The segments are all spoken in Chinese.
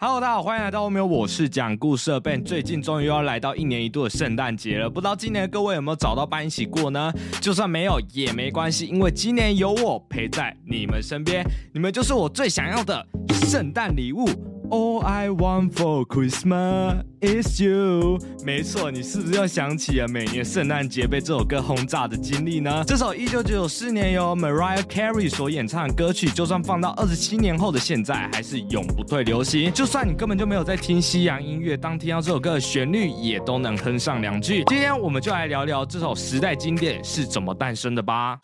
Hello，大家好，欢迎来到欧米，我是讲故事的 Ben。最近终于要来到一年一度的圣诞节了，不知道今年各位有没有找到伴一起过呢？就算没有也没关系，因为今年有我陪在你们身边，你们就是我最想要的圣诞礼物。All I want for Christmas is you。没错，你是不是又想起了每年圣诞节被这首歌轰炸的经历呢？这首一九九四年由 Mariah Carey 所演唱的歌曲，就算放到二十七年后的现在，还是永不退流行。就算你根本就没有在听西洋音乐，当听到这首歌的旋律，也都能哼上两句。今天我们就来聊聊这首时代经典是怎么诞生的吧。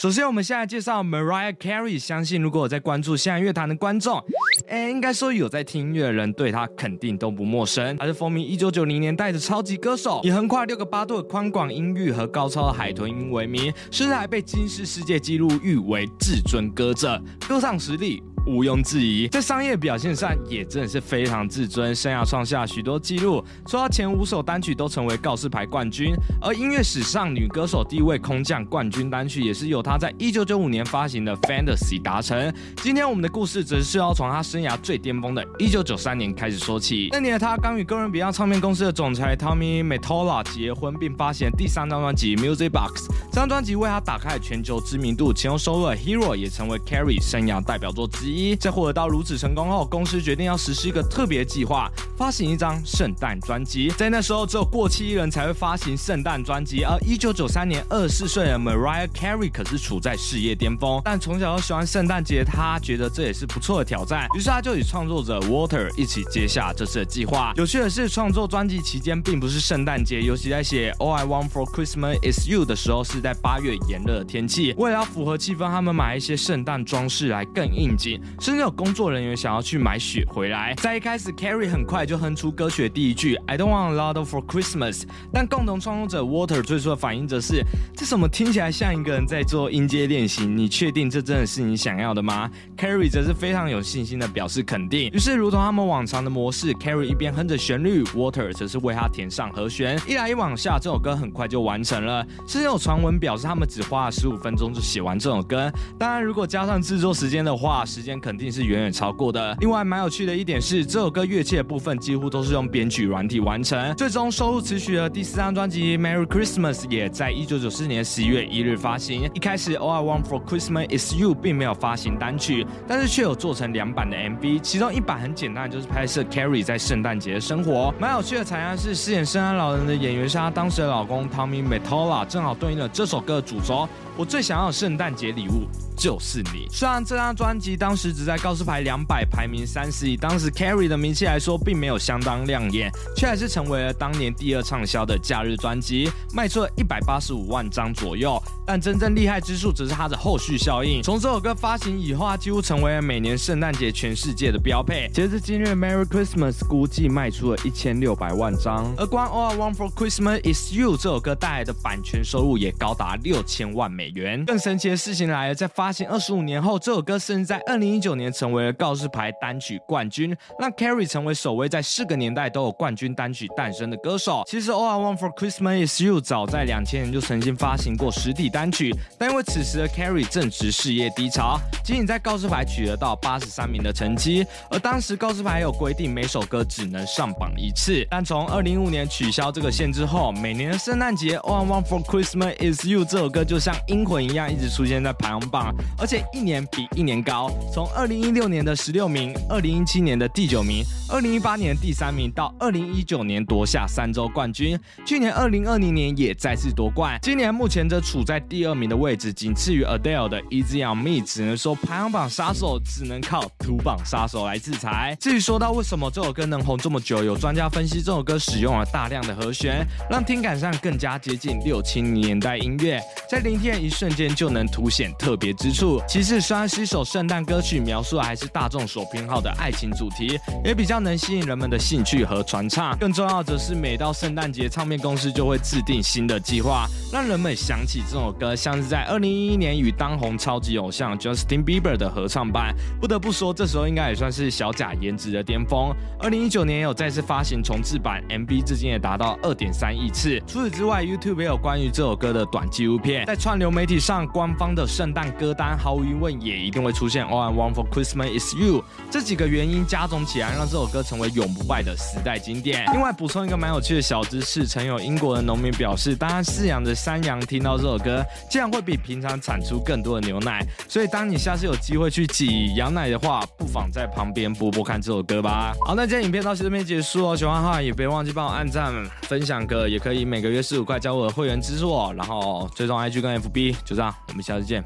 首先，我们先来介绍 Mariah Carey。相信如果有在关注现在乐坛的观众，哎，应该说有在听音乐的人，对他肯定都不陌生。他是风靡一九九零年代的超级歌手，以横跨六个八度的宽广音域和高超的海豚音闻名，甚至还被金氏世界纪录誉为至尊歌者，歌唱实力。毋庸置疑，在商业表现上也真的是非常自尊，生涯创下许多纪录，说到前五首单曲都成为告示牌冠军，而音乐史上女歌手第一位空降冠军单曲也是由她在一九九五年发行的《Fantasy》达成。今天我们的故事则是要从她生涯最巅峰的一九九三年开始说起。那年的她刚与哥伦比亚唱片公司的总裁 Tommy Mottola 结婚，并发行第三张专辑《Music Box》，这张专辑为她打开全球知名度，其中收录《Hero》也成为 Carrie 生涯代表作之一。一在获得到如此成功后，公司决定要实施一个特别计划，发行一张圣诞专辑。在那时候，只有过气艺人才会发行圣诞专辑。而一九九三年，二十四岁的 Mariah Carey 可是处在事业巅峰。但从小就喜欢圣诞节，他觉得这也是不错的挑战。于是他就与创作者 Water 一起接下这次的计划。有趣的是，创作专辑期间并不是圣诞节，尤其在写 All I Want for Christmas is You 的时候，是在八月炎热的天气。为了要符合气氛，他们买一些圣诞装饰来更应景。甚至有工作人员想要去买雪回来。在一开始，Carrie 很快就哼出歌曲的第一句 "I don't want a lot for Christmas"，但共同创作者 Water 最初的反应则是：这怎么听起来像一个人在做音阶练习？你确定这真的是你想要的吗？Carrie 则是非常有信心的表示肯定。于是，如同他们往常的模式，Carrie 一边哼着旋律，Water 则是为他填上和弦。一来一往下，这首歌很快就完成了。甚至有传闻表示，他们只花了十五分钟就写完这首歌。当然，如果加上制作时间的话，时间肯定。是远远超过的。另外，蛮有趣的一点是，这首歌乐器的部分几乎都是用编曲软体完成。最终收录词曲的第四张专辑《Merry Christmas》也在一九九四年十一月一日发行。一开始，《All I Want for Christmas Is You》并没有发行单曲，但是却有做成两版的 MV。其中一版很简单，就是拍摄 Carrie 在圣诞节的生活。蛮有趣的，彩蛋是饰演圣诞老人的演员是他当时的老公 Tommy Mottola，正好对应了这首歌的主轴。我最想要的圣诞节礼物。就是你。虽然这张专辑当时只在告示牌两百排名三十，以当时 Carrie 的名气来说，并没有相当亮眼，却还是成为了当年第二畅销的假日专辑，卖出了一百八十五万张左右。但真正厉害之处，则是它的后续效应。从这首歌发行以后，它几乎成为了每年圣诞节全世界的标配。截至今日，Merry Christmas 估计卖出了一千六百万张，而光 All I Want for Christmas Is You 这首歌带来的版权收入也高达六千万美元。更神奇的事情来了，在发行二十五年后，这首歌甚至在二零一九年成为了告示牌单曲冠军，让 Carrie 成为首位在四个年代都有冠军单曲诞生的歌手。其实 All I Want for Christmas Is You 早在两千年就曾经发行过实体单曲，但因为此时的 Carrie 正值事业低潮，仅仅在告示牌取得到八十三名的成绩。而当时告示牌有规定，每首歌只能上榜一次。但从二零一五年取消这个限制后，每年的圣诞节 All I Want for Christmas Is You 这首歌就像阴魂一样，一直出现在排行榜。而且一年比一年高，从二零一六年的十六名，二零一七年的第九名，二零一八年第三名，到二零一九年夺下三周冠军。去年二零二零年也再次夺冠，今年目前则处在第二名的位置，仅次于 Adele 的 Easy on Me。只能说排行榜杀手只能靠土榜杀手来制裁。至于说到为什么这首歌能红这么久，有专家分析，这首歌使用了大量的和弦，让听感上更加接近六七年代音乐，在聆听的一瞬间就能凸显特别之。处。其次，虽然是一首圣诞歌曲，描述还是大众所偏好的爱情主题，也比较能吸引人们的兴趣和传唱。更重要则是，每到圣诞节，唱片公司就会制定新的计划，让人们想起这首歌，像是在二零一一年与当红超级偶像 Justin Bieber 的合唱版。不得不说，这时候应该也算是小贾颜值的巅峰。二零一九年也有再次发行重制版，MV 至今也达到二点三亿次。除此之外，YouTube 也有关于这首歌的短纪录片。在串流媒体上，官方的圣诞歌单毫无疑问也一定会出现 All I One for Christmas Is You。这几个原因加总起来，让这首歌成为永不败的时代经典。另外补充一个蛮有趣的小知识：曾有英国的农民表示，当他饲养的山羊听到这首歌，竟然会比平常产出更多的牛奶。所以当你下次有机会去挤羊奶的话，不妨在旁边播播看这首歌吧。好，那今天影片到这边结束哦。喜欢的话也别忘记帮我按赞、分享个，也可以每个月十五块交我的会员支持我，然后追踪 IG 跟 FB。就这样，我们下次见。